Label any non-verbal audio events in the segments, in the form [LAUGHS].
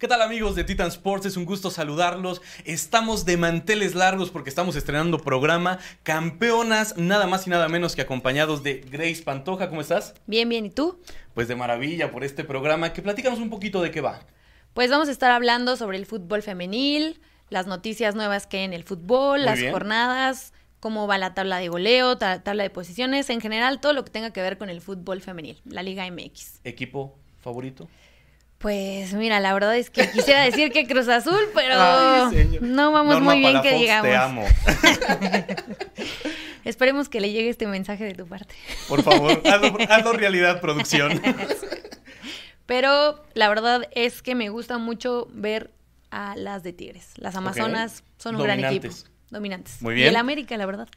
¿Qué tal amigos de Titan Sports? Es un gusto saludarlos. Estamos de manteles largos porque estamos estrenando programa. Campeonas, nada más y nada menos que acompañados de Grace Pantoja. ¿Cómo estás? Bien, bien. ¿Y tú? Pues de maravilla por este programa. Que platícanos un poquito de qué va. Pues vamos a estar hablando sobre el fútbol femenil, las noticias nuevas que hay en el fútbol, Muy las bien. jornadas, cómo va la tabla de goleo, ta- tabla de posiciones, en general todo lo que tenga que ver con el fútbol femenil, la Liga MX. ¿Equipo favorito? Pues mira, la verdad es que quisiera decir que Cruz Azul, [LAUGHS] pero Ay, no vamos Norma muy bien que digamos. Te amo. [LAUGHS] Esperemos que le llegue este mensaje de tu parte. Por favor, [LAUGHS] hazlo, hazlo realidad, producción. Pero la verdad es que me gusta mucho ver a las de Tigres. Las Amazonas son un gran equipo. Dominantes. Muy Y bien. el América, la verdad.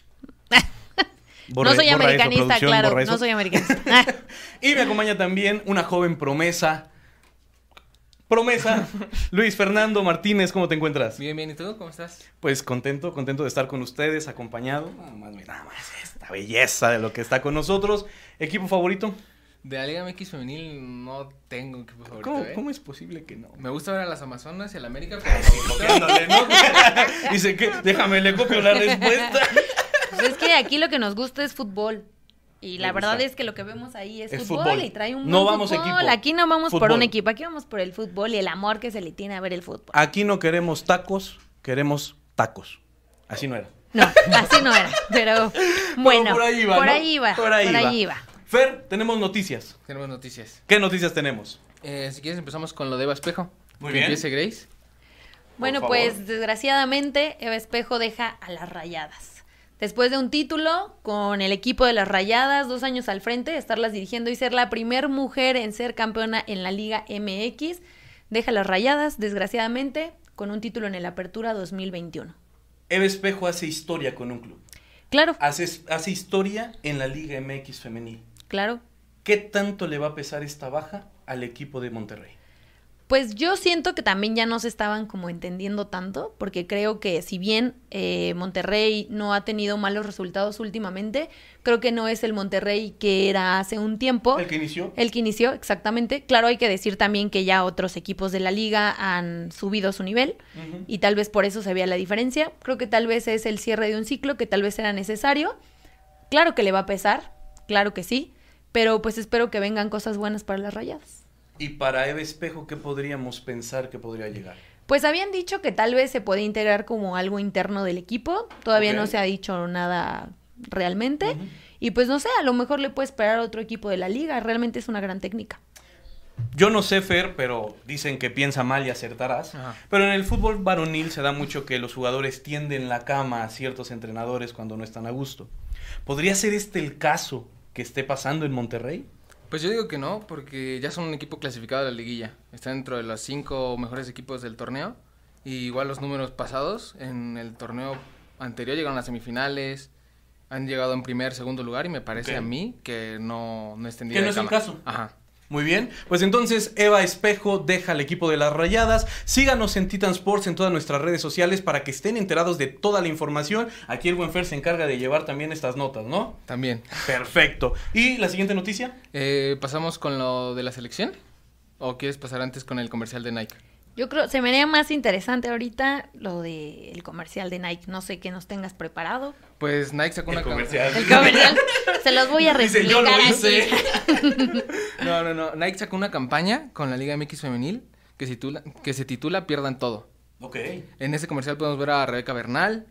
No soy eso, americanista, claro. No soy americanista. Y me acompaña también una joven promesa. Promesa, [LAUGHS] Luis Fernando Martínez, ¿cómo te encuentras? Bien, bien, ¿y tú cómo estás? Pues contento, contento de estar con ustedes, acompañado. Nada más, nada más esta belleza de lo que está con nosotros. ¿Equipo favorito? De la Liga MX femenil no tengo equipo favorito, ¿Cómo, ¿eh? cómo es posible que no? Me gusta ver a las Amazonas y al América, pero Copiándole, ¿no? [LAUGHS] Dice que déjame le copio la respuesta. [LAUGHS] Pues es que aquí lo que nos gusta es fútbol. Y la verdad es que lo que vemos ahí es, Es fútbol, fútbol. y trae un No buen vamos fútbol. equipo. Aquí no vamos por un equipo, aquí vamos por el fútbol y el amor que se le tiene a ver el fútbol. Aquí no queremos tacos, queremos tacos. Así no era. No, así no era, pero [LAUGHS] bueno, por ahí va, por ¿no? ahí va, Por ahí va. iba. Fer, tenemos noticias. tenemos noticias. ¿Qué noticias tenemos? Eh, si quieres empezamos con lo de Eva Espejo. Muy que bien. empiece Grace. Bueno, pues desgraciadamente Eva Espejo deja a las rayadas. Después de un título con el equipo de las rayadas, dos años al frente, estarlas dirigiendo y ser la primer mujer en ser campeona en la Liga MX, deja las rayadas, desgraciadamente, con un título en el Apertura 2021. Eva Espejo hace historia con un club. Claro, Hace, hace historia en la Liga MX femenil. claro. ¿Qué tanto le va a pesar esta baja al equipo de Monterrey? Pues yo siento que también ya no se estaban como entendiendo tanto, porque creo que si bien eh, Monterrey no ha tenido malos resultados últimamente, creo que no es el Monterrey que era hace un tiempo. El que inició. El que inició, exactamente. Claro, hay que decir también que ya otros equipos de la liga han subido su nivel y tal vez por eso se vea la diferencia. Creo que tal vez es el cierre de un ciclo que tal vez era necesario. Claro que le va a pesar, claro que sí, pero pues espero que vengan cosas buenas para las rayadas. Y para Eva Espejo, ¿qué podríamos pensar que podría llegar? Pues habían dicho que tal vez se puede integrar como algo interno del equipo. Todavía no se ha dicho nada realmente. Y pues no sé, a lo mejor le puede esperar a otro equipo de la liga. Realmente es una gran técnica. Yo no sé, Fer, pero dicen que piensa mal y acertarás. Ajá. Pero en el fútbol varonil se da mucho que los jugadores tienden la cama a ciertos entrenadores cuando no están a gusto. ¿Podría ser este el caso que esté pasando en Monterrey? Pues yo digo que no, porque ya son un equipo clasificado a la liguilla. Está dentro de los cinco mejores equipos del torneo. Y igual los números pasados, en el torneo anterior llegaron a las semifinales, han llegado en primer, segundo lugar y me parece a mí que no, no es Que no es el caso. Ajá. Muy bien, pues entonces Eva Espejo deja al equipo de las Rayadas. Síganos en Titan Sports en todas nuestras redes sociales para que estén enterados de toda la información. Aquí el buen Fer se encarga de llevar también estas notas, ¿no? También. Perfecto. ¿Y la siguiente noticia? Eh, ¿Pasamos con lo de la selección? ¿O quieres pasar antes con el comercial de Nike? Yo creo, se me haría más interesante ahorita lo del comercial de Nike. No sé qué nos tengas preparado. Pues Nike sacó El una cam- comercial. El comercial, se los voy a Dice, reexplicar "Yo lo hice". [LAUGHS] No, no, no. Nike sacó una campaña con la Liga MX femenil que, se titula, que se titula Pierdan Todo. Ok. En ese comercial podemos ver a Rebeca Bernal,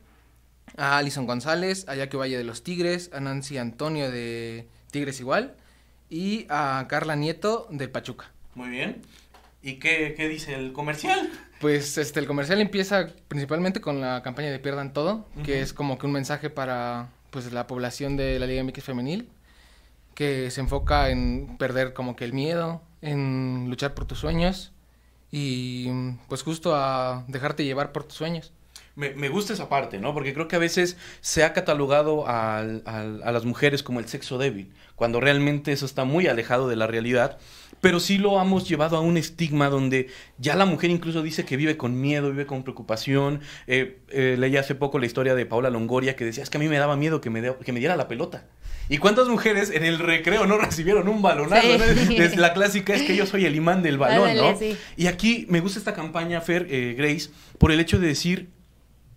a Alison González, a Jackie Valle de los Tigres, a Nancy Antonio de Tigres igual y a Carla Nieto del Pachuca. Muy bien. ¿Y qué, qué dice el comercial? Pues este el comercial empieza principalmente con la campaña de Pierdan Todo, que Ujú. es como que un mensaje para pues la población de la Liga MX femenil que se enfoca en perder como que el miedo, en luchar por tus sueños y pues justo a dejarte llevar por tus sueños. Me, me gusta esa parte, ¿no? Porque creo que a veces se ha catalogado al- al- a las mujeres como el sexo débil, cuando realmente eso está muy alejado de la realidad. Pero sí lo hemos llevado a un estigma donde ya la mujer incluso dice que vive con miedo, vive con preocupación. Eh, eh, leí hace poco la historia de Paula Longoria que decía, es que a mí me daba miedo que me, que me diera la pelota. ¿Y cuántas mujeres en el recreo no recibieron un balonazo? Sí. La clásica es que yo soy el imán del balón, Ándale, ¿no? sí. Y aquí me gusta esta campaña, Fer, eh, Grace, por el hecho de decir,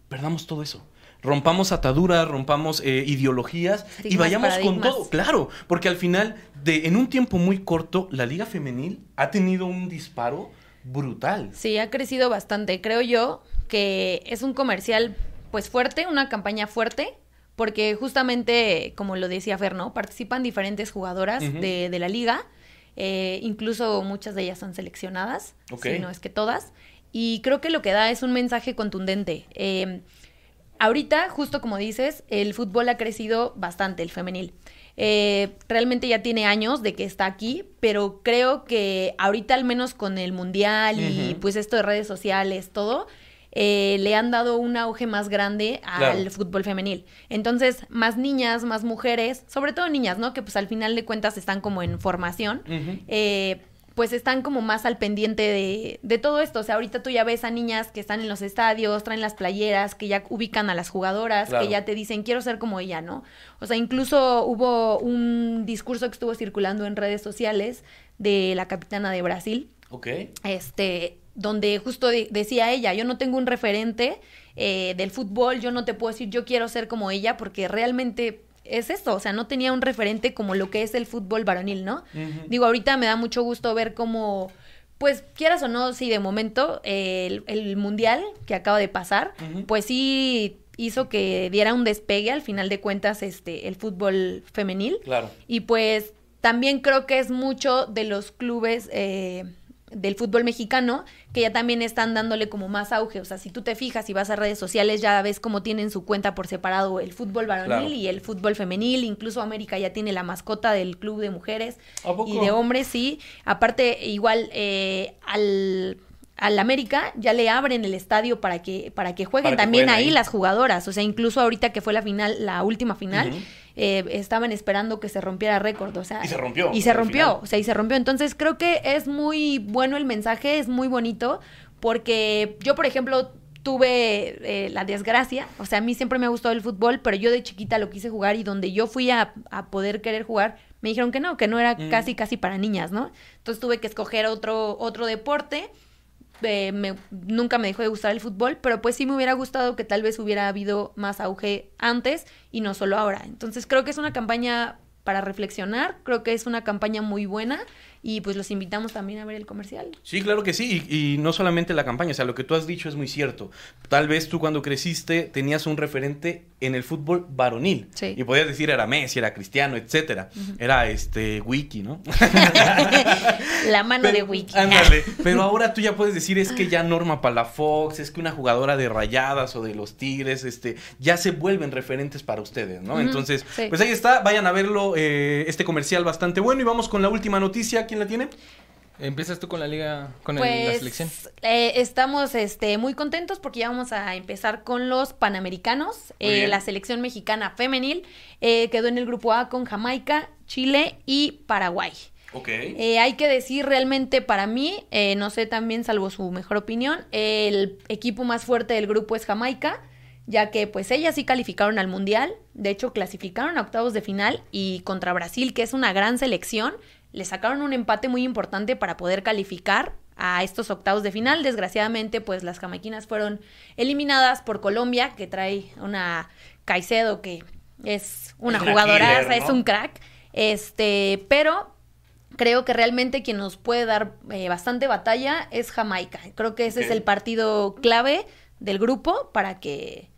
perdamos todo eso. Rompamos ataduras, rompamos eh, ideologías y vayamos con todo. Claro, porque al final, de, en un tiempo muy corto, la Liga Femenil ha tenido un disparo brutal. Sí, ha crecido bastante. Creo yo que es un comercial pues fuerte, una campaña fuerte, porque justamente, como lo decía Fer, ¿no? Participan diferentes jugadoras de, de la liga, eh, incluso muchas de ellas son seleccionadas, Ok. si no es que todas, y creo que lo que da es un mensaje contundente. Eh, ahorita, justo como dices, el fútbol ha crecido bastante, el femenil. Eh, realmente ya tiene años de que está aquí, pero creo que ahorita al menos con el mundial y pues esto de redes sociales, todo, eh, le han dado un auge más grande al Claro. fútbol femenil. Entonces, más niñas, más mujeres, sobre todo niñas, ¿no? Que pues al final de cuentas están como en formación eh, pues están como más al pendiente de, de todo esto. O sea, ahorita tú ya ves a niñas que están en los estadios, traen las playeras, que ya ubican a las jugadoras, Claro. que ya te dicen, quiero ser como ella, ¿no? O sea, incluso hubo un discurso que estuvo circulando en redes sociales de la capitana de Brasil, Ok. este, donde justo de- decía ella, yo no tengo un referente eh, del fútbol, yo no te puedo decir yo quiero ser como ella, porque realmente es esto, o sea, no tenía un referente como lo que es el fútbol varonil, ¿no? Digo, ahorita me da mucho gusto ver cómo, pues quieras o no, sí, de momento eh, el, el mundial que acaba de pasar, pues sí hizo que diera un despegue al final de cuentas este el fútbol femenil Claro. y pues también creo que es mucho de los clubes eh, del fútbol mexicano que ya también están dándole como más auge. O sea, si tú te fijas y vas a redes sociales, ya ves cómo tienen su cuenta por separado el fútbol varonil Claro. y el fútbol femenil. Incluso América ya tiene la mascota del club de mujeres y de hombres, sí. Aparte, igual eh, al al América ya le abren el estadio para que para que jueguen Para que también jueguen ahí, ahí. las jugadoras, o sea, incluso ahorita que fue la final, la última final. Eh, estaban esperando que se rompiera récord, o sea, Y se rompió, Y se rompió, final. o sea, y se rompió. Entonces creo que es muy bueno el mensaje, es muy bonito, porque yo, por ejemplo, tuve eh, la desgracia, o sea, a mí siempre me ha gustado el fútbol, pero yo de chiquita lo quise jugar y donde yo fui a, a poder querer jugar, me dijeron que no, que no era Mm. casi, casi para niñas, ¿no? Entonces tuve que escoger otro, otro deporte. Eh, me- nunca me dejó de gustar el fútbol, pero pues sí me hubiera gustado que tal vez hubiera habido más auge antes y no solo ahora. Entonces creo que es una campaña para reflexionar, creo que es una campaña muy buena y pues los invitamos también a ver el comercial. Sí, claro que sí, y, y no solamente la campaña, o sea, lo que tú has dicho es muy cierto. Tal vez tú cuando creciste tenías un referente en el fútbol varonil. Sí. Y podías decir era Messi, era Cristiano, etcétera. Era este Wiki, ¿no? [LAUGHS] La mano de Wiki. Ándale. Pero ahora tú ya puedes decir es que ya Norma Palafox, es que una jugadora de Rayadas o de los Tigres, este, ya se vuelven referentes para ustedes, ¿no? Entonces, sí. pues ahí está, vayan a verlo, eh, este comercial bastante bueno. Y vamos con la última noticia, ¿quién la tiene? ¿Empiezas tú con la liga, con el- Pues la selección? eh, estamos este, muy contentos porque ya vamos a empezar con los Panamericanos. Eh, la selección mexicana femenil eh, quedó en el grupo A con Jamaica, Chile y Paraguay. Ok. Eh, hay que decir realmente para mí, eh, no sé también salvo su mejor opinión, el equipo más fuerte del grupo es Jamaica, ya que pues ellas sí calificaron al Mundial, de hecho clasificaron a octavos de final y contra Brasil, que es una gran selección, le sacaron un empate muy importante para poder calificar a estos octavos de final. Desgraciadamente pues las jamaiquinas fueron eliminadas por Colombia, que trae una Caicedo que es una killer, es un crack, este, pero creo que realmente quien nos puede dar eh, bastante batalla es Jamaica. Creo que ese es el partido clave del grupo para que,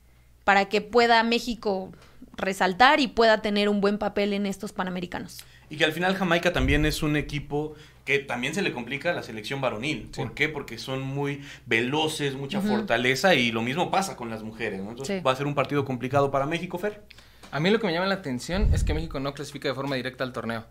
para que pueda México resaltar y pueda tener un buen papel en estos Panamericanos. Y que al final Jamaica también es un equipo que también se le complica a la selección varonil. ¿Por qué? Porque son muy veloces, mucha fortaleza y lo mismo pasa con las mujeres. ¿no? Entonces Sí. va a ser un partido complicado para México, Fer. A mí lo que me llama la atención es que México no clasifica de forma directa al torneo.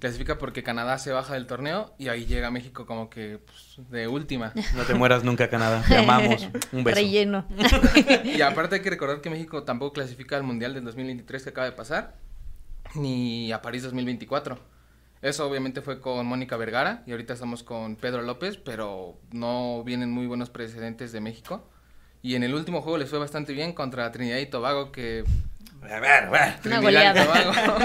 Clasifica porque Canadá se baja del torneo y ahí llega México como que pues, de última. [LAUGHS] No te mueras nunca, Canadá. [LAUGHS] Te amamos. Un beso. Relleno. [LAUGHS] Y aparte hay que recordar que México tampoco clasifica al Mundial del 2023 que acaba de pasar, ni a París 2024. Eso obviamente fue con Mónica Vergara y ahorita estamos con Pedro López, pero no vienen muy buenos precedentes de México. Y en el último juego les fue bastante bien contra Trinidad y Tobago, que A ver, a ver. Una Trinidad y goleada. Tobago.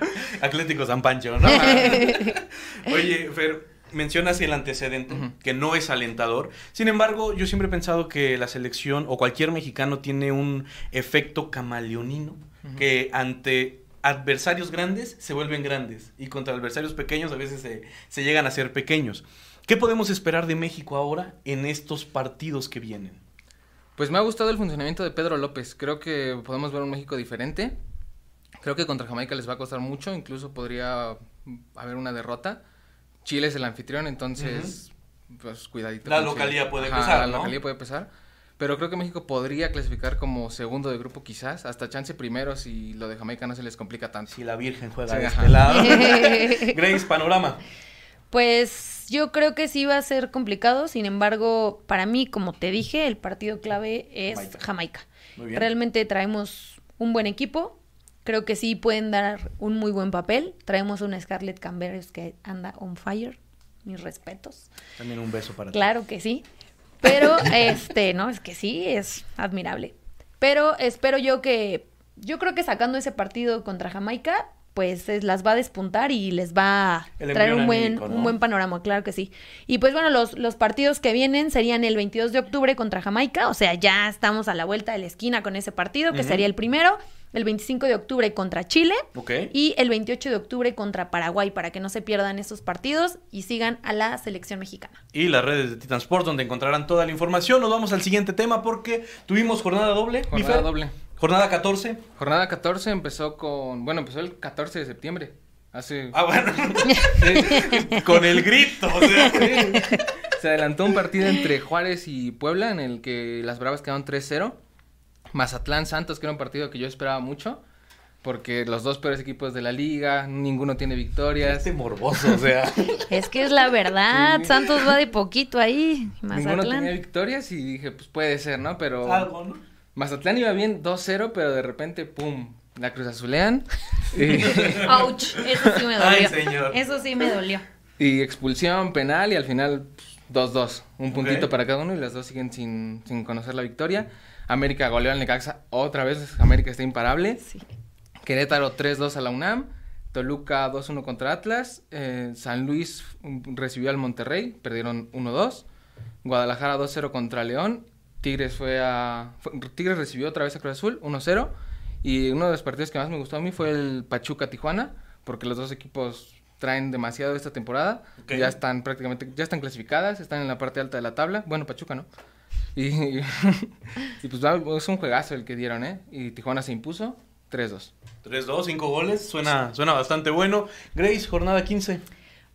[LAUGHS] Atlético San Pancho, ¿no? [LAUGHS] Oye, Fer, mencionas el antecedente, que no es alentador. Sin embargo, yo siempre he pensado que la selección o cualquier mexicano tiene un efecto camaleonino, que ante adversarios grandes se vuelven grandes y contra adversarios pequeños a veces se, se llegan a ser pequeños. ¿Qué podemos esperar de México ahora en estos partidos que vienen? Pues me ha gustado el funcionamiento de Pedro López. Creo que podemos ver un México diferente. Creo que contra Jamaica les va a costar mucho, incluso podría haber una derrota. Chile es el anfitrión, entonces, pues cuidadito. La localía puede Ajá, pesar, La ¿no? localía puede pesar. Pero creo que México podría clasificar como segundo de grupo quizás, hasta chance primero si lo de Jamaica no se les complica tanto. Si la Virgen juega Sí, de este lado. [LAUGHS] Grace, panorama. Pues yo creo que sí va a ser complicado, sin embargo, para mí, como te dije, el partido clave es Jamaica. Jamaica. Muy bien. Realmente traemos un buen equipo, creo que sí pueden dar un muy buen papel. Traemos una Scarlett Camberes que anda on fire, mis respetos. También un beso para ti. Claro que sí. Pero, este, no, es que sí, es admirable. Pero espero yo que, yo creo que sacando ese partido contra Jamaica, pues es- las va a despuntar y les va a El traer un buen, un buen panorama, claro que sí. Y pues bueno, los, los partidos que vienen serían el 22 de octubre contra Jamaica, o sea, ya estamos a la vuelta de la esquina con ese partido, que sería el primero. El 25 de octubre contra Chile. Ok. Y el 28 de octubre contra Paraguay, para que no se pierdan estos partidos y sigan a la selección mexicana. y las redes de Titan Sport donde encontrarán toda la información. Nos vamos al siguiente tema porque tuvimos jornada doble. Jornada doble. Jornada 14. Jornada 14 empezó con, bueno, empezó el 14 de septiembre. Hace... Ah, bueno. [LAUGHS] Con el grito. o sea. Se adelantó un partido entre Juárez y Puebla en el que las Bravas quedaron 3-0. Mazatlán Santos, que era un partido que yo esperaba mucho. Porque los dos peores equipos de la liga, ninguno tiene victorias. Este morboso, o sea. [LAUGHS] Es que es la verdad, Sí. Santos va de poquito ahí, Ninguno tenía Mazatlán. victorias y dije, pues puede ser, ¿no? Pero Algo, ¿no? Mazatlán iba bien 2-0, pero de repente, pum, la cruz azulean. y, [LAUGHS] Ouch, eso sí me dolió. Ay, señor. Eso sí me dolió. y expulsión, penal y al final pues, 2-2. Un puntito Ok. para cada uno y las dos siguen sin, sin conocer la victoria. América goleó al Necaxa otra vez, América está imparable. Sí. Querétaro 3-2 a la UNAM. Toluca 2-1 contra Atlas. eh, San Luis recibió al Monterrey, perdieron 1-2. Guadalajara 2-0 contra León. Tigres fue a. fue- Tigres recibió otra vez a Cruz Azul, 1-0. Y uno de los partidos que más me gustó a mí fue el Pachuca-Tijuana, porque los dos equipos traen demasiado esta temporada. Ya están prácticamente, ya están clasificadas, están en la parte alta de la tabla. Bueno, Pachuca no. Y, [LAUGHS] y pues es un juegazo el que dieron, ¿eh? Y Tijuana se impuso 3-2. 3-2, 5 goles. Suena, suena bastante bueno. Grace, jornada 15.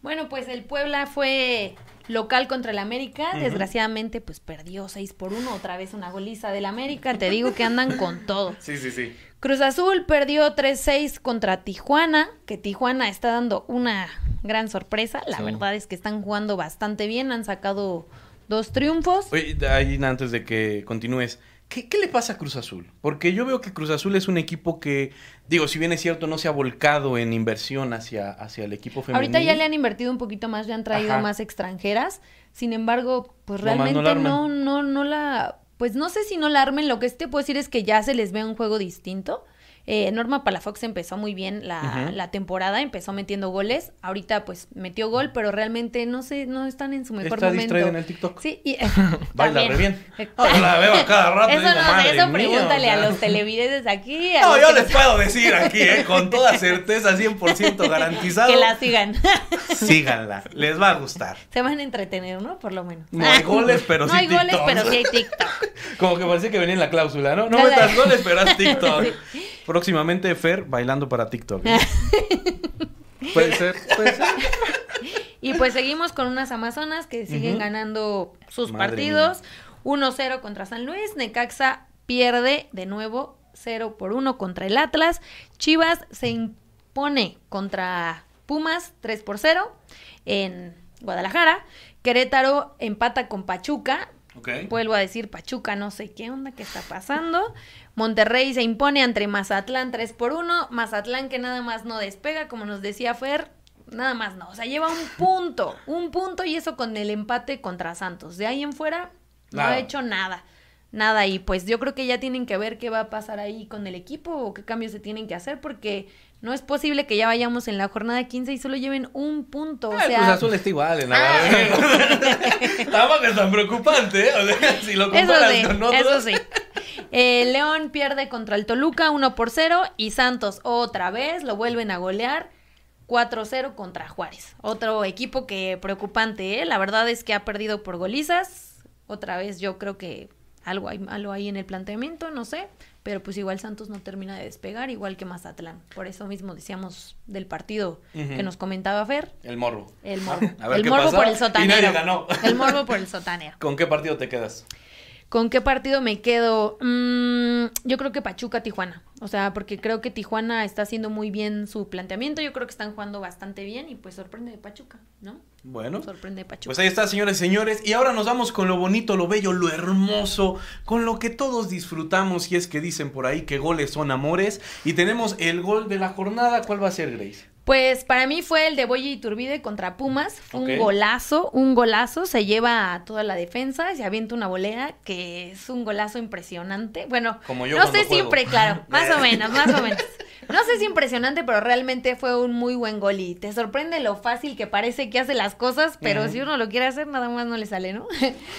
Bueno, pues el Puebla fue local contra el América. Desgraciadamente, pues perdió 6 por 1. Otra vez una goliza del América. Te digo que andan con todo. [LAUGHS] Sí, sí, sí. Cruz Azul perdió 3-6 contra Tijuana, que Tijuana está dando una gran sorpresa. La Sí. verdad es que están jugando bastante bien, han sacado dos triunfos. Oye, ahí antes de que continúes, ¿qué, qué le pasa a Cruz Azul? Porque yo veo que Cruz Azul es un equipo que, digo, si bien es cierto, no se ha volcado en inversión hacia, hacia el equipo femenino. Ahorita ya le han invertido un poquito más, ya han traído Ajá. más extranjeras. Sin embargo, pues no realmente arman. no, no, no la, pues no sé si no la armen. Lo que sí te puedo decir es que ya se les ve un juego distinto. Eh, Norma Palafox empezó muy bien la, Ujú. la temporada, empezó metiendo goles. Ahorita pues metió gol, pero realmente no sé, no están en su mejor Está momento. distraída en el TikTok. Sí, y, [LAUGHS] Baila también. re bien. [LAUGHS] No, la veo a cada rato Eso digo, no "Madre eso mía", pregúntale o sea. a los televidentes aquí. a No, yo les puedo decir aquí, ¿eh? con toda certeza, 100% [LAUGHS] garantizado. que la sigan. Síganla, les va a gustar. Se van a entretener, ¿no? Por lo menos. No hay goles, pero no sí hay goles, TikToks. pero sí hay TikTok. Como que parecía que venía en la cláusula, ¿no? No metas goles, pero haz TikTok. Próximamente Fer bailando para TikTok. [LAUGHS] Puede ser, puede ser. Y pues seguimos con unas Amazonas que siguen ganando sus Madre partidos. 1-0 contra San Luis. Necaxa pierde de nuevo 0 por 1 contra el Atlas. Chivas se impone contra Pumas 3 por 0 en Guadalajara. Querétaro empata con Pachuca. Vuelvo a decir Pachuca, no sé qué onda, qué está pasando. Monterrey se impone entre Mazatlán 3 por 1. Mazatlán que nada más no despega, como nos decía Fer. nada más no. O sea, lleva un punto, [LAUGHS] un punto y eso con el empate contra Santos. De ahí en fuera no ha hecho nada. Nada, y pues yo creo que ya tienen que ver qué va a pasar ahí con el equipo o qué cambios se tienen que hacer porque no es posible que ya vayamos en la jornada 15 y solo lleven un punto. O Ah, el sea, Cruz Azul está igual en la Ah. Tampoco [LAUGHS] es tan preocupante, ¿eh? O sea, [LAUGHS] si lo Eso comparas sí, con otros. eso sí. Eh, León pierde contra el Toluca 1 por 0 y Santos otra vez lo vuelven a golear 4-0 contra Juárez. Otro equipo que preocupante, ¿eh? La verdad es que ha perdido por golizas. Otra vez yo creo que algo hay malo ahí en el planteamiento, no sé. Pero pues igual Santos no termina de despegar, igual que Mazatlán. Por eso mismo decíamos del partido que nos comentaba Fer. El morbo. El morbo. A ver el qué morbo pasa. por el Y sotanero. nadie ganó. El morbo por el sotanero. [LAUGHS] ¿Con qué partido te quedas? ¿Con qué partido me quedo? Mm, yo creo que Pachuca Tijuana. O sea, porque creo que Tijuana está haciendo muy bien su planteamiento. Yo creo que están jugando bastante bien y pues sorprende de Pachuca, ¿no? Bueno. Sorprende de Pachuca. Pues ahí está, señores y señores. Y ahora nos vamos con lo bonito, lo bello, lo hermoso, con lo que todos disfrutamos. Y es que dicen por ahí que goles son amores. Y tenemos el gol de la jornada. ¿Cuál va a ser, Grace? Pues para mí fue el de Boye Iturbide contra Pumas. Fue un golazo, un golazo. Se lleva a toda la defensa, se avienta una volea que es un golazo impresionante. Bueno, Como yo no sé juego. siempre, claro, [LAUGHS] más o menos, más o menos. No sé si impresionante, pero realmente fue un muy buen gol y te sorprende lo fácil que parece que hace las cosas, pero si uno lo quiere hacer, nada más no le sale, ¿no?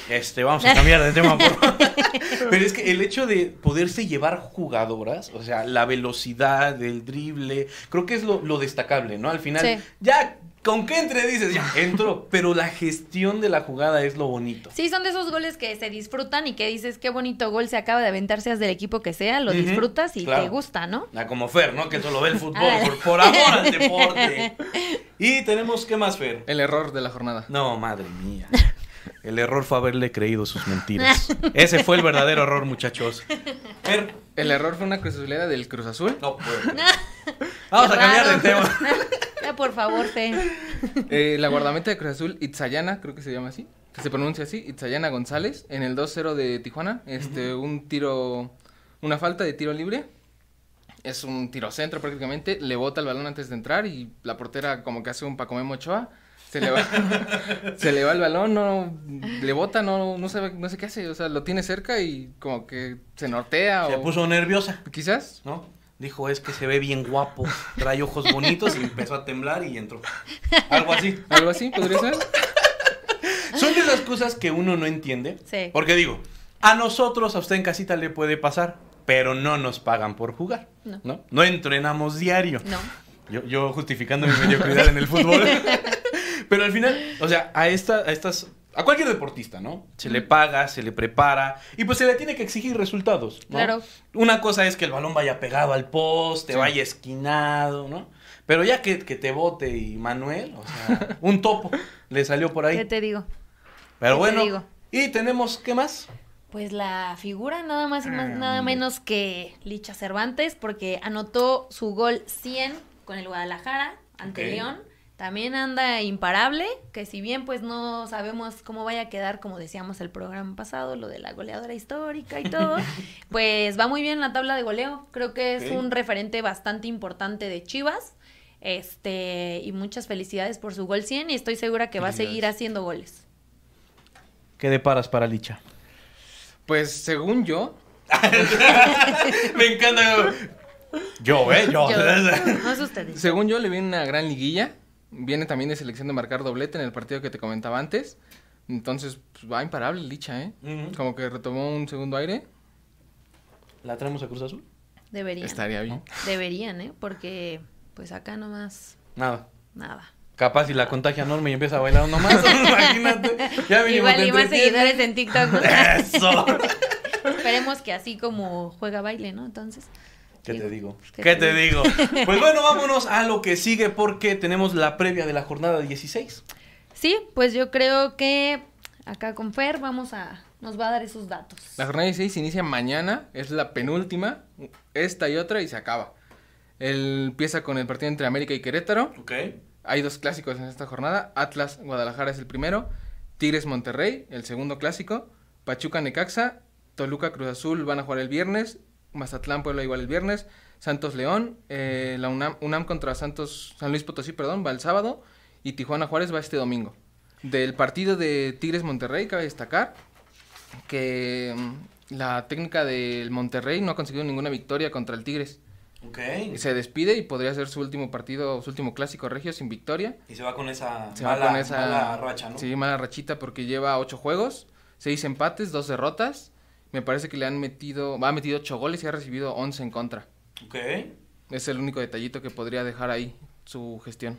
Este, vamos a cambiar de tema, por. [LAUGHS] Pero es que el hecho de poderse llevar jugadoras, o sea, la velocidad, el drible, creo que es lo, lo destacable, ¿no? Al final, Sí. ya, con que entre dices, ya, entro, [LAUGHS] pero la gestión de la jugada es lo bonito. Sí, son de esos goles que se disfrutan y que dices qué bonito gol se acaba de aventar, seas del equipo que sea, lo disfrutas y claro. te gusta, ¿no? Ah, como Fer, ¿no? Que solo ve el fútbol Ah. por, por amor al [LAUGHS] deporte. Y tenemos, ¿qué más, Fer? El error de la jornada. No, madre mía. El error fue haberle creído sus mentiras. [LAUGHS] Ese fue el verdadero error, muchachos. Fer, El error fue una cruzulera del Cruz Azul. no puedo. [LAUGHS] Vamos a cambiar raro. de tema. [LAUGHS] Ya, por favor, Fe. Eh, la guardameta de Cruz Azul, Itzayana, creo que se llama así. Que se pronuncia así, Itzayana González, en el 2-0 de Tijuana. Este, un tiro, una falta de tiro libre. Es un tiro centro prácticamente. Le bota el balón antes de entrar y la portera como que hace un Pacomé Ochoa. Se le va, [LAUGHS] se le va el balón, no, le bota, no, no sabe, no sé qué hace, o sea, lo tiene cerca y como que se nortea Se o puso nerviosa, quizás. ¿no? Dijo, es que se ve bien guapo, trae ojos bonitos y empezó a temblar y entró. Algo así. Algo así, podría ser. Son de esas cosas que uno no entiende. Sí. Porque digo, a nosotros, a usted en casita le puede pasar, pero no nos pagan por jugar. No. No, no, entrenamos diario. No. Yo, yo justificando mi mediocridad en el fútbol. [LAUGHS] Pero al final, o sea, a, esta, a estas. A cualquier deportista, ¿no? Se le paga, se le prepara y pues se le tiene que exigir resultados. ¿no? Claro. Una cosa es que el balón vaya pegado al poste, Sí. vaya esquinado, ¿no? Pero ya que, que te bote y Manuel, o sea, [LAUGHS] un topo le salió por ahí. ¿Qué te digo? Pero qué te bueno, digo? y tenemos, ¿qué más? Pues la figura nada más y más, Ah, nada menos que Licha Cervantes, porque anotó su gol 100 con el Guadalajara ante. León. También anda imparable, que si bien pues no sabemos cómo vaya a quedar, como decíamos el programa pasado, lo de la goleadora histórica y todo, [LAUGHS] pues va muy bien en la tabla de goleo. Creo que es un referente bastante importante de Chivas. Este, y muchas felicidades por su gol 100 y estoy segura que va a seguir haciendo goles. ¿Qué deparas para Licha? Pues según yo, [LAUGHS] Me encanta. Yo, ¿eh? Yo. Yo- no es ustedes. Según yo, le viene una gran liguilla. Viene también de selección de marcar doblete en el partido que te comentaba antes. Entonces, pues, va imparable Licha, ¿eh? Como que retomó un segundo aire. ¿La traemos a Cruz Azul? Deberían. Estaría bien. Deberían, ¿eh? Porque pues acá nomás Nada. nada. Capaz si la contagia Norma y empieza a bailar nomás. [LAUGHS] Imagínate. Ya Igual y más seguidores en TikTok, ¿no? [LAUGHS] Eso. Esperemos que así como juega baile, ¿no? Entonces. ¿Qué te digo? ¿Qué ¿Qué te te digo? [LAUGHS] Pues bueno, vámonos a lo que sigue porque tenemos la previa de la jornada 16. Sí, pues yo creo que acá con Fer vamos a. Nos va a dar esos datos. La jornada 16 inicia mañana, es la penúltima, esta y otra y se acaba. El empieza con el partido entre América y Querétaro. Ok. Hay dos clásicos en esta jornada. Atlas Guadalajara es el primero. Tigres Monterrey, el segundo clásico. Pachuca Necaxa. Toluca Cruz Azul van a jugar el viernes. Mazatlán, Puebla igual el viernes, Santos León, eh, la UNAM, UNAM contra Santos, San Luis Potosí, perdón, va el sábado y Tijuana Juárez va este domingo. Del partido de Tigres Monterrey, cabe destacar que mm, la técnica del Monterrey no ha conseguido ninguna victoria contra el Tigres. Ok. Se despide y podría ser su último partido, su último clásico regio sin victoria. Y se va con esa, Se va mala, con esa mala racha, ¿no? Sí, mala rachita porque lleva ocho juegos, seis empates, dos derrotas. Me parece que le han metido, ha metido ocho goles y ha recibido once en contra. Ok. Es el único detallito que podría dejar ahí su gestión.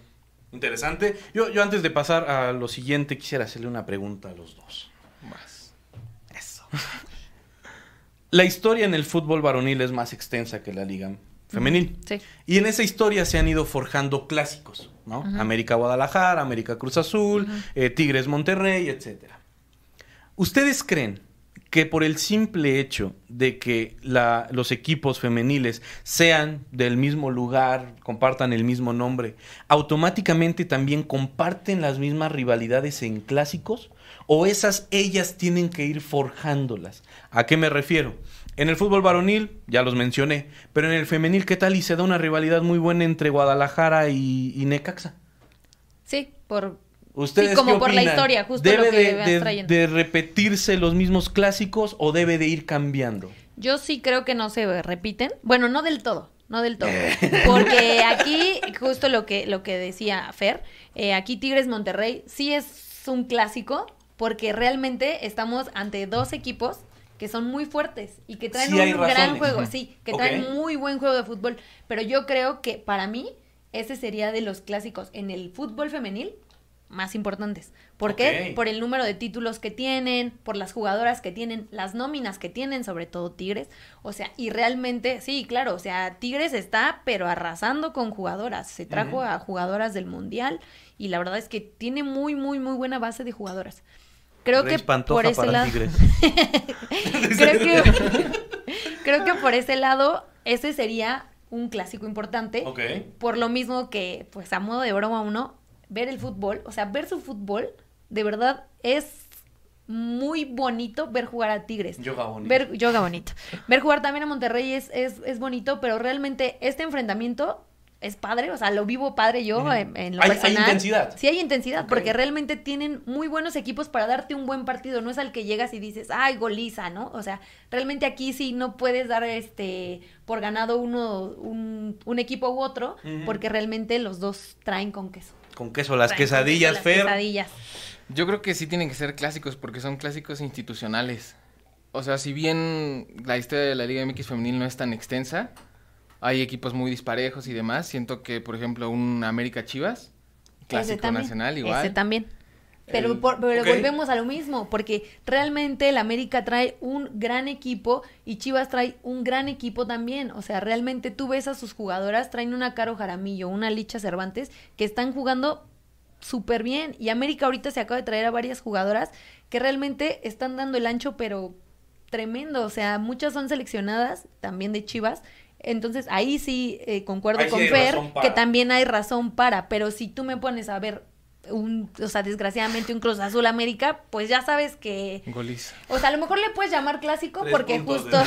Interesante. Yo, yo antes de pasar a lo siguiente, quisiera hacerle una pregunta a los dos. Más. Eso. [LAUGHS] La historia en el fútbol varonil es más extensa que la liga femenil. Sí. Y en esa historia se han ido forjando clásicos, ¿no? América Guadalajara, América Cruz Azul, eh, Tigres Monterrey, etcétera. ¿Ustedes creen que por el simple hecho de que los equipos femeniles sean del mismo lugar, compartan el mismo nombre, automáticamente también comparten las mismas rivalidades en clásicos? ¿O esas ellas tienen que ir forjándolas? ¿A qué me refiero? En el fútbol varonil, ya los mencioné, pero en el femenil, ¿qué tal? Y se da una rivalidad muy buena entre Guadalajara y, y Necaxa. Sí, por ¿Ustedes Sí, como qué por la historia, justo ¿Debe lo que de, trayendo. de repetirse los mismos clásicos o debe de ir cambiando? Yo sí creo que no se repiten. Bueno, no del todo, no del todo. Porque [LAUGHS] aquí, justo lo que, lo que decía Fer, eh, aquí Tigres Monterrey sí es un clásico porque realmente estamos ante dos equipos que son muy fuertes y que traen Sí un gran razones. juego, sí, que traen muy buen juego de fútbol. Pero yo creo que para mí ese sería de los clásicos en el fútbol femenil más importantes. ¿Por qué? Por el número de títulos que tienen, por las jugadoras que tienen, las nóminas que tienen, sobre todo Tigres. O sea, y realmente, sí, claro, o sea, Tigres está, pero arrasando con jugadoras. Se trajo a jugadoras del Mundial y la verdad es que tiene muy, muy, muy buena base de jugadoras. Creo Reyes que Pantoja por ese lado... Tigres. [LAUGHS] creo que [LAUGHS] creo que por ese lado ese sería un clásico importante Ok. por lo mismo que pues a modo de broma uno ver el fútbol o sea ver su fútbol de verdad es muy bonito ver jugar a Tigres Yoga bonito. ver yoga bonito ver jugar también a Monterrey es, es, es bonito pero realmente este enfrentamiento es padre, o sea, lo vivo padre yo en, en lo Hay- hay personal. intensidad. Sí hay intensidad, porque realmente tienen muy buenos equipos para darte un buen partido. No es al que llegas y dices, ay, goliza, ¿no? O sea, realmente aquí sí no puedes dar este por ganado uno, un, un equipo u otro, porque realmente los dos traen con queso. Con queso, las con quesadillas, las Fer. quesadillas. Yo creo que sí tienen que ser clásicos porque son clásicos institucionales. O sea, si bien la historia de la Liga MX femenil no es tan extensa, hay equipos muy disparejos y demás. Siento que, por ejemplo, un América Chivas, clásico nacional igual. Ese también. Pero, El- por- pero volvemos a lo mismo, porque realmente el América trae un gran equipo y Chivas trae un gran equipo también. O sea, realmente tú ves a sus jugadoras, traen una Caro Jaramillo, una Licha Cervantes, que están jugando súper bien. Y América ahorita se acaba de traer a varias jugadoras que realmente están dando el ancho, pero tremendo. O sea, muchas son seleccionadas también de Chivas. Entonces ahí sí eh, concuerdo Ahí con Fer que también hay razón para, pero si tú me pones a ver un, o sea, desgraciadamente un Cruz Azul América, pues ya sabes que, Goliza. o sea, a lo mejor le puedes llamar clásico Tres porque justo,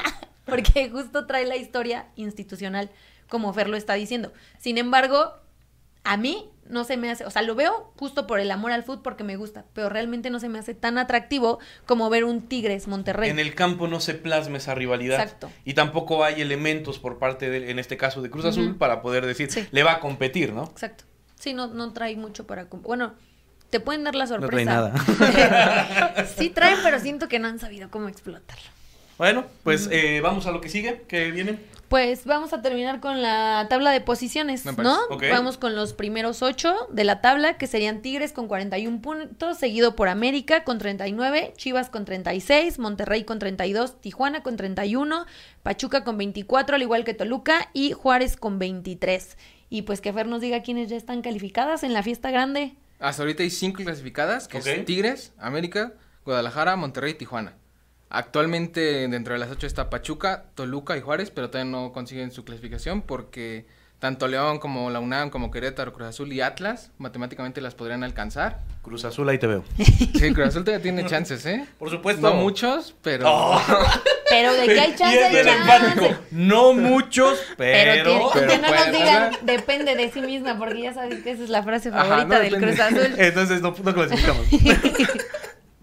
[LAUGHS] porque justo trae la historia institucional, como Fer lo está diciendo. Sin embargo, a mí no se me hace, o sea, lo veo justo por el amor al fútbol porque me gusta, pero realmente no se me hace tan atractivo como ver un Tigres Monterrey. En el campo no se plasma esa rivalidad. Exacto. Y tampoco hay elementos por parte de, en este caso de Cruz Azul, para poder decir, Sí. le va a competir, ¿no? Exacto. Sí, no, no trae mucho para... Bueno, te pueden dar la No sorpresa. [LAUGHS] trae nada. sí traen, pero siento que no han sabido cómo explotarlo. Bueno, pues eh, vamos a lo que sigue, que viene. Pues vamos a terminar con la tabla de posiciones. ¿no? Ok. Vamos con los primeros ocho de la tabla, que serían Tigres con 41 puntos, seguido por América con 39, Chivas con 36, Monterrey con 32, Tijuana con 31, Pachuca con 24, al igual que Toluca, y Juárez con 23. Y pues que Fer nos diga quiénes ya están calificadas en la fiesta grande. Hasta ahorita hay cinco clasificadas, que Ok. es Tigres, América, Guadalajara, Monterrey y Tijuana. Actualmente dentro de las ocho está Pachuca, Toluca y Juárez, pero todavía no consiguen su clasificación porque tanto León como la UNAM, como Querétaro, Cruz Azul y Atlas, matemáticamente las podrían alcanzar. Cruz Azul, ahí te veo. Sí, Cruz Azul todavía tiene [LAUGHS] chances, ¿eh? Por supuesto. No muchos, pero... Oh. [LAUGHS] Pero de que hay chance, [LAUGHS] Y es hay chance. No muchos, Pero, pero. que no nos digan, depende de sí misma, porque ya sabes que esa es la frase Ajá, favorita no del depende. Cruz Azul. Entonces no, no clasificamos.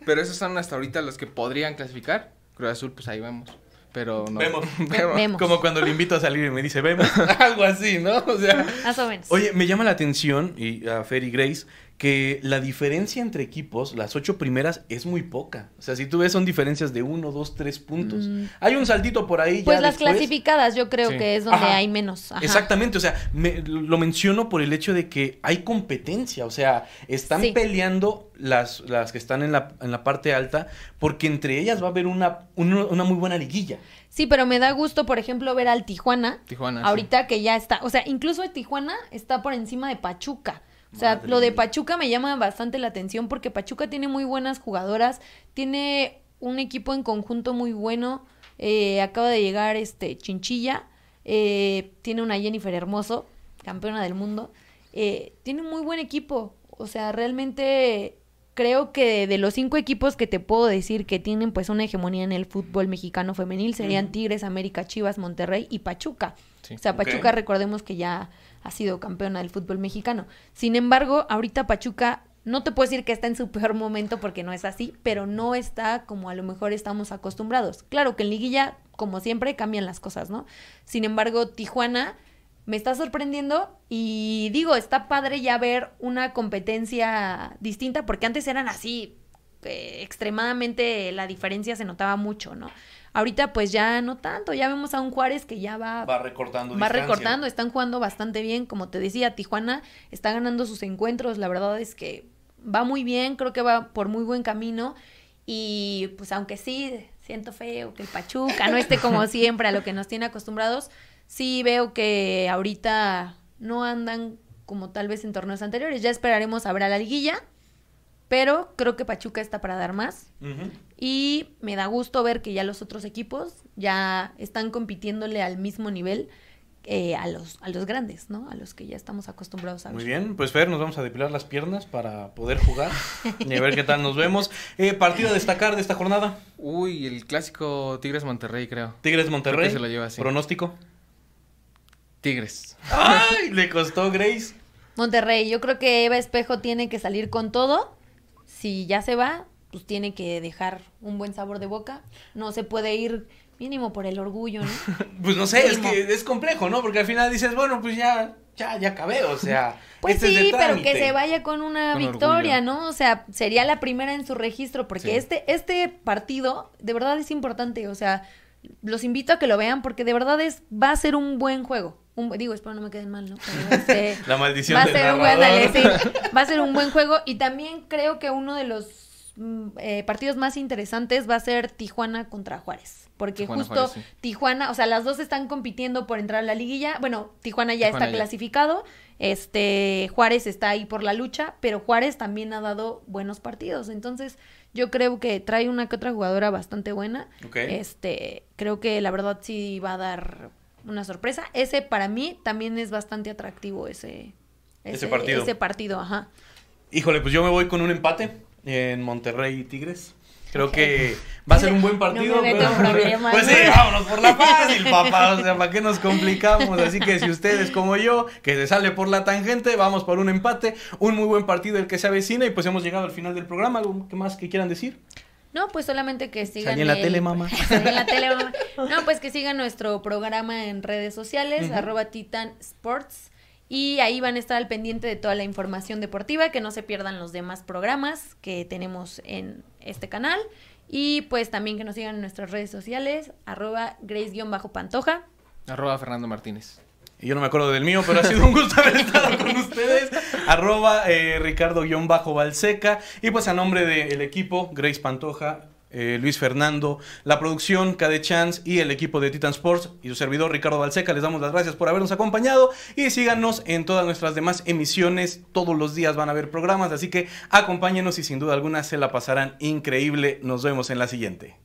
Pero esos son hasta ahorita los que podrían clasificar. Cruz Azul, pues ahí vemos. Pero no. Vemos. [LAUGHS] Vemos. Vemos. Como cuando le invito a salir y me dice, vemos. [LAUGHS] Algo así, ¿no? O sea. Más o menos. Oye, me llama la atención, y a Fer y Grace, que la diferencia entre equipos, las ocho primeras, es muy poca. O sea, si tú ves, son diferencias de uno, dos, tres puntos. Mm. Hay un saltito por ahí. pues ya las después. clasificadas yo creo Sí. que es donde Ajá. hay menos. Ajá. Exactamente, o sea, me- lo menciono por el hecho de que hay competencia, o sea, están Sí. peleando las, las que están en la, en la parte alta, porque entre ellas va a haber una, una, una muy buena liguilla. Sí, pero me da gusto, por ejemplo, ver al Tijuana. Tijuana. sí. Ahorita que ya está, o sea, incluso Tijuana está por encima de Pachuca. O sea, Madre lo de. Pachuca me llama bastante la atención porque Pachuca tiene muy buenas jugadoras, tiene un equipo en conjunto muy bueno. eh, acaba de llegar este Chinchilla, eh, tiene una Jennifer Hermoso, campeona del mundo. eh, tiene un muy buen equipo. O sea, realmente creo que de los cinco equipos que te puedo decir que tienen pues una hegemonía en el fútbol mexicano femenil serían. Tigres, América, Chivas, Monterrey y Pachuca. Sí. O sea. Pachuca recordemos que ya ha sido campeona del fútbol mexicano. Sin embargo, ahorita Pachuca no te puedo decir que está en su [LAUGHS] peor momento porque no es así, pero no está como a lo mejor estamos acostumbrados. Claro que en liguilla, como siempre, cambian las cosas, ¿no? Sin embargo, Tijuana me está sorprendiendo y digo, está padre ya ver una competencia distinta porque antes eran así, eh, extremadamente la diferencia se notaba mucho, ¿no? Ahorita pues ya no tanto, ya vemos a un Juárez que ya va, Va recortando. va distancia. recortando, están jugando bastante bien, como te decía, Tijuana está ganando sus encuentros, la verdad es que va muy bien, creo que va por muy buen camino y pues aunque sí siento feo que el Pachuca no esté como [LAUGHS] siempre a lo que nos tiene acostumbrados, sí veo que ahorita no andan como tal vez en torneos anteriores, ya esperaremos a ver a la liguilla, pero creo que Pachuca está para dar más. Y me da gusto ver que ya los otros equipos ya están compitiéndole al mismo nivel eh, a, los, a los grandes, ¿no? A los que ya estamos acostumbrados a ver. Muy bien, pues Fer, nos vamos a depilar las piernas para poder jugar y a ver qué tal nos vemos. Eh, partido a destacar de esta jornada. Uy, el clásico Tigres Monterrey, creo. Tigres Monterrey. Creo que se lo lleva así. Pronóstico. Tigres. ¡Ay! Le costó Grace. Monterrey, yo creo que Eva Espejo tiene que salir con todo. Si ya se va, pues tiene que dejar un buen sabor de boca. No se puede ir mínimo por el orgullo, ¿no? [LAUGHS] Pues no sé, es que es complejo, ¿no? Porque al final dices, bueno, pues ya, ya, ya acabé, o sea. Pues este es sí, pero que se vaya con una Con victoria, orgullo. ¿no? O sea, sería la primera en su registro, porque Sí. este, este partido de verdad es importante, o sea, los invito a que lo vean porque de verdad es, va a ser un buen juego. Un, digo, espero no me queden mal, ¿no? Pero, [LAUGHS] este, La maldición va a del ser un buen, sí. [LAUGHS] va a ser un buen juego y también creo que uno de los mm, eh, partidos más interesantes va a ser Tijuana contra Juárez. Porque Tijuana, justo Juárez, sí. Tijuana, o sea, las dos están compitiendo por entrar a la liguilla. Bueno, Tijuana ya Tijuana está ya. clasificado. Este, Juárez está ahí por la lucha, pero Juárez también ha dado buenos partidos. Entonces, yo creo que trae una que otra jugadora bastante buena. Este, creo que la verdad sí va a dar una sorpresa. Ese para mí también es bastante atractivo ese Ese partido. Ese partido, ajá. Híjole, pues yo me voy con un empate en Monterrey y Tigres. Creo que va a ser un buen partido. No me pero- [LAUGHS] Pues sí, ¿no? vámonos por la fácil, papá. O sea, ¿para qué nos complicamos? Así que si ustedes como yo, que se sale por la tangente, vamos por un empate. Un muy buen partido el que se avecina y pues hemos llegado al final del programa. ¿Algo más que quieran decir? No, pues solamente que sigan. Salí en la el- tele, [LAUGHS] mamá. Salí en la tele, mamá. [LAUGHS] No, pues que sigan nuestro programa en redes sociales, arroba Titan Sports. Y ahí van a estar al pendiente de toda la información deportiva, que no se pierdan los demás programas que tenemos en este canal. Y pues también que nos sigan en nuestras redes sociales, arroba Grace-Pantoja. Arroba Fernando Martínez. Yo no me acuerdo del mío, pero ha sido un gusto haber estado con ustedes. Arroba eh, Ricardo-Balseca. Y pues a nombre del equipo, Grace Pantoja, eh, Luis Fernando, la producción, KD Chance y el equipo de Titan Sports y su servidor Ricardo Balseca, les damos las gracias por habernos acompañado y síganos en todas nuestras demás emisiones. Todos los días van a haber programas, así que acompáñenos y sin duda alguna se la pasarán increíble. Nos vemos en la siguiente.